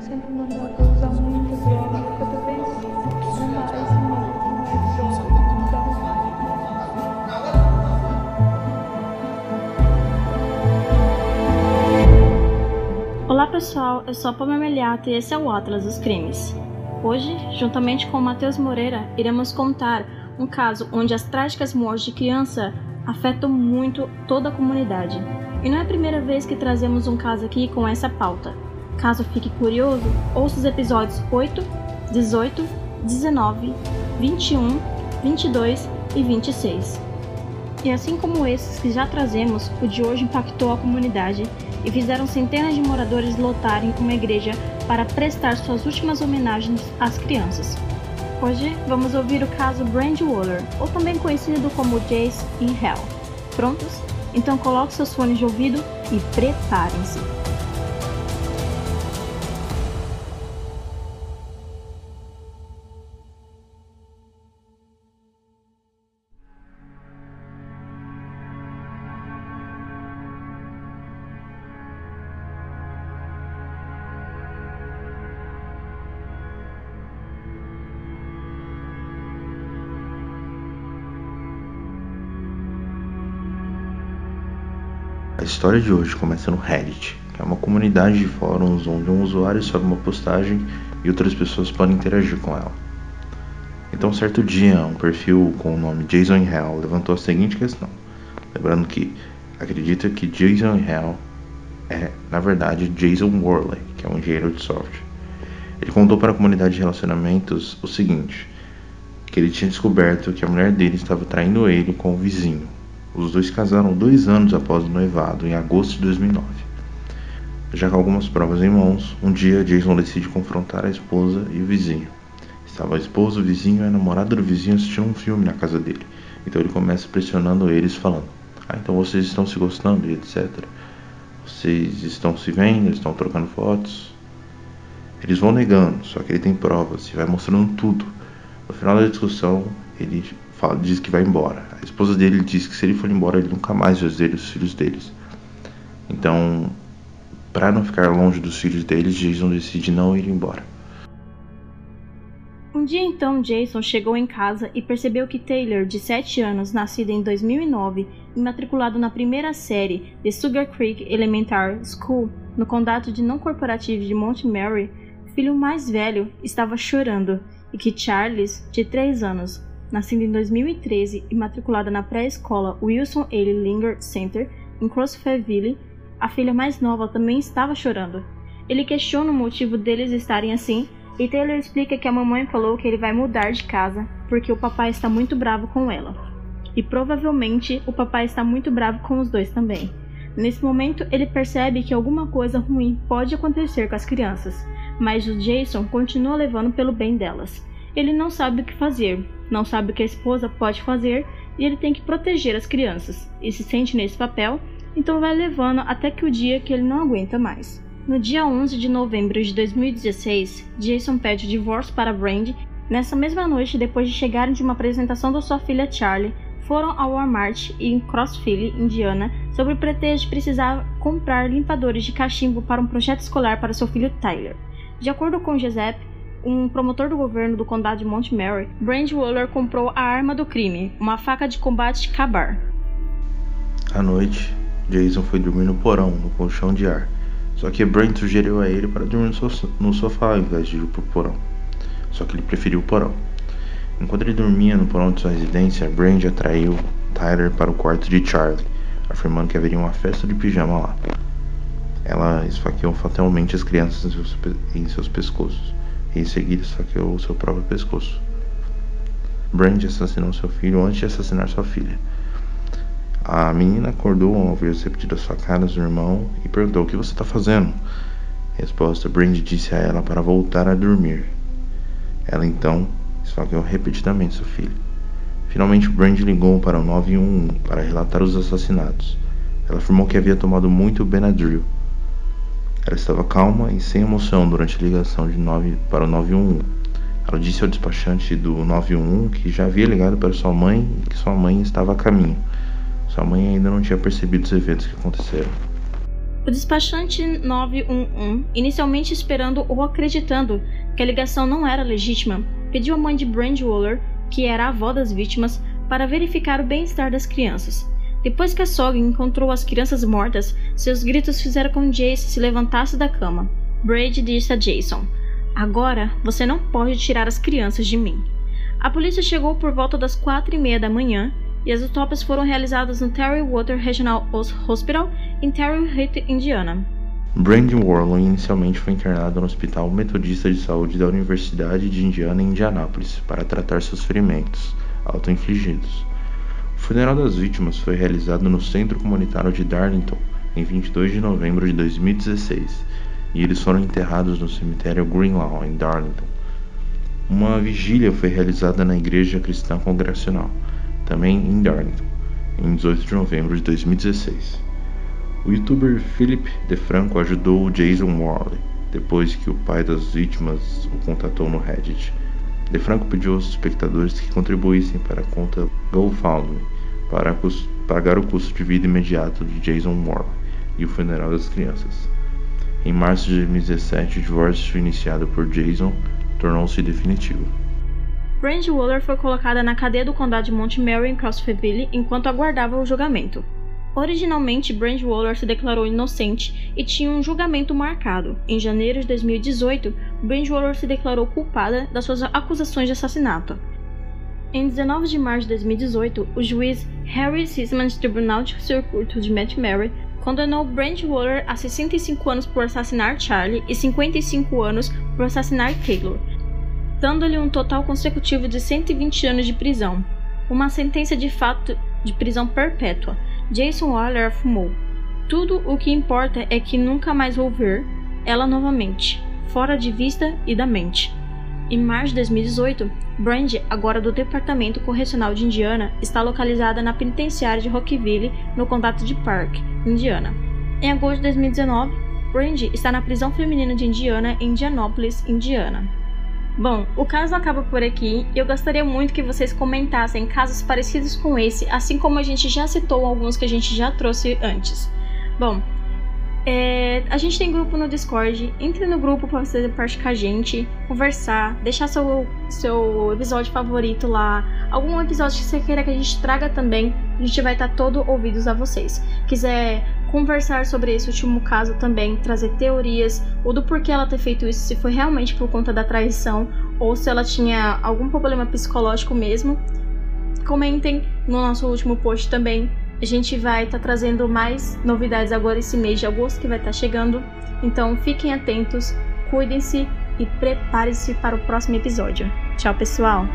sempre usar vez mais mais, Olá pessoal, eu sou a Palma Meliata e esse é o Atlas dos Crimes. Hoje, juntamente com o Matheus Moreira, iremos contar um caso onde as trágicas mortes de criança afetam muito toda a comunidade. E não é a primeira vez que trazemos um caso aqui com essa pauta. Caso fique curioso, ouça os episódios 8, 18, 19, 21, 22 e 26. E assim como esses que já trazemos, o de hoje impactou a comunidade e fizeram centenas de moradores lotarem uma igreja para prestar suas últimas homenagens às crianças. Hoje vamos ouvir o caso Brand Waller, ou também conhecido como Jace in Hell. Prontos? Então coloque seus fones de ouvido e preparem-se. A história de hoje começa no Reddit, que é uma comunidade de fóruns onde um usuário sobe uma postagem e outras pessoas podem interagir com ela. Então, certo dia, um perfil com o nome Jason Hell levantou a seguinte questão, lembrando que acredita que Jason Hell é, na verdade, Jason Worley, que é um engenheiro de software. Ele contou para a comunidade de relacionamentos o seguinte, que ele tinha descoberto que a mulher dele estava traindo ele com o vizinho, os dois casaram dois anos após o noivado, em agosto de 2009. Já com algumas provas em mãos, um dia Jason decide confrontar a esposa e o vizinho. Estava a esposa, o vizinho e a namorada do vizinho assistindo um filme na casa dele. Então ele começa pressionando eles, falando: Ah, então vocês estão se gostando e etc. Vocês estão se vendo, estão trocando fotos. Eles vão negando, só que ele tem provas e vai mostrando tudo. No final da discussão, ele fala, diz que vai embora. A esposa dele diz que se ele for embora, ele nunca mais vai ver os filhos deles. Então, para não ficar longe dos filhos deles, Jason decide não ir embora. Um dia então, Jason chegou em casa e percebeu que Taylor, de 7 anos, nascido em 2009 e matriculado na primeira série de Sugar Creek Elementary School, no condado de não corporativo de Montgomery, filho mais velho, estava chorando e que Charles, de 3 anos, nascida em 2013 e matriculada na pré-escola Wilson A. Linger Center, em Crossfairville, a filha mais nova também estava chorando. Ele questiona o motivo deles estarem assim e Taylor explica que a mamãe falou que ele vai mudar de casa porque o papai está muito bravo com ela. E provavelmente o papai está muito bravo com os dois também. Nesse momento, ele percebe que alguma coisa ruim pode acontecer com as crianças, mas o Jason continua levando pelo bem delas. Ele não sabe o que fazer, não sabe o que a esposa pode fazer e ele tem que proteger as crianças, e se sente nesse papel, então vai levando até que o dia que ele não aguenta mais. No dia 11 de novembro de 2016, Jason pede o divórcio para Brand. Nessa mesma noite, depois de chegarem de uma apresentação da sua filha Charlie, foram ao Walmart em Crossville, Indiana, sob o pretexto de precisar comprar limpadores de cachimbo para um projeto escolar para seu filho Tyler. De acordo com Giuseppe, um promotor do governo do condado de Montgomery, Brand Waller comprou a arma do crime, uma faca de combate Kabar. À noite, Jason foi dormir no porão, no colchão de ar. Só que Brand sugeriu a ele para dormir no sofá ao invés de ir pro porão. Só que ele preferiu o porão. Enquanto ele dormia no porão de sua residência, Brand atraiu Tyler para o quarto de Charlie, afirmando que haveria uma festa de pijama lá. Ela esfaqueou fatalmente as crianças em seus pescoços e em seguida esfaqueou seu próprio pescoço. Brand assassinou seu filho antes de assassinar sua filha. A menina acordou ao ouvir as repetidas facadas do irmão e perguntou: O que você está fazendo? Resposta: Brand disse a ela para voltar a dormir. Ela então esfaqueou repetidamente seu filho. Finalmente, Brand ligou para o 911 para relatar os assassinatos. Ela afirmou que havia tomado muito Benadryl ela estava calma e sem emoção durante a ligação de 9 para o 911. Ela disse ao despachante do 911 que já havia ligado para sua mãe e que sua mãe estava a caminho. Sua mãe ainda não tinha percebido os eventos que aconteceram. O despachante 911, inicialmente esperando ou acreditando que a ligação não era legítima, pediu à mãe de Waller, que era a avó das vítimas, para verificar o bem-estar das crianças. Depois que a sogra encontrou as crianças mortas, seus gritos fizeram com que Jace se levantasse da cama. Brady disse a Jason: Agora você não pode tirar as crianças de mim. A polícia chegou por volta das quatro e meia da manhã e as autópsias foram realizadas no Terry Water Regional Hospital em Terry Heat, Indiana. Brandon Warlow inicialmente foi internado no Hospital Metodista de Saúde da Universidade de Indiana em Indianápolis para tratar seus ferimentos auto-infligidos. O funeral das vítimas foi realizado no Centro Comunitário de Darlington em 22 de novembro de 2016 e eles foram enterrados no cemitério Greenlawn em Darlington. Uma vigília foi realizada na Igreja Cristã Congregacional, também em Darlington, em 18 de novembro de 2016. O youtuber Philip DeFranco ajudou Jason Morley depois que o pai das vítimas o contatou no Reddit. DeFranco pediu aos espectadores que contribuíssem para a conta GoFundMe para pagar o custo de vida imediato de Jason Moore e o funeral das crianças. Em março de 2017, o divórcio iniciado por Jason tornou-se definitivo. Brandy Waller foi colocada na cadeia do condado de Montgomery em Crossfire enquanto aguardava o julgamento. Originalmente, Brandy Waller se declarou inocente e tinha um julgamento marcado. Em janeiro de 2018, Brandy Waller se declarou culpada das suas acusações de assassinato. Em 19 de março de 2018, o juiz Harry Sisman Tribunal de Circuito de Matt Mary condenou Brent Waller a 65 anos por assassinar Charlie e 55 anos por assassinar Taylor, dando-lhe um total consecutivo de 120 anos de prisão, uma sentença de fato de prisão perpétua. Jason Waller afirmou: Tudo o que importa é que nunca mais vou ver ela novamente, fora de vista e da mente. Em março de 2018, Brand, agora do Departamento Correcional de Indiana, está localizada na penitenciária de Rockville, no condado de Park, Indiana. Em agosto de 2019, Brand está na prisão feminina de Indiana, em Indianapolis, Indiana. Bom, o caso acaba por aqui e eu gostaria muito que vocês comentassem casos parecidos com esse, assim como a gente já citou alguns que a gente já trouxe antes. Bom, é, a gente tem grupo no Discord. Entre no grupo para fazer parte com a gente, conversar, deixar seu, seu episódio favorito lá. Algum episódio que você queira que a gente traga também. A gente vai estar todo ouvidos a vocês. Quiser conversar sobre esse último caso também, trazer teorias, ou do porquê ela ter feito isso, se foi realmente por conta da traição, ou se ela tinha algum problema psicológico mesmo. Comentem no nosso último post também a gente vai estar tá trazendo mais novidades agora esse mês de agosto que vai estar tá chegando. Então fiquem atentos, cuidem-se e preparem-se para o próximo episódio. Tchau, pessoal!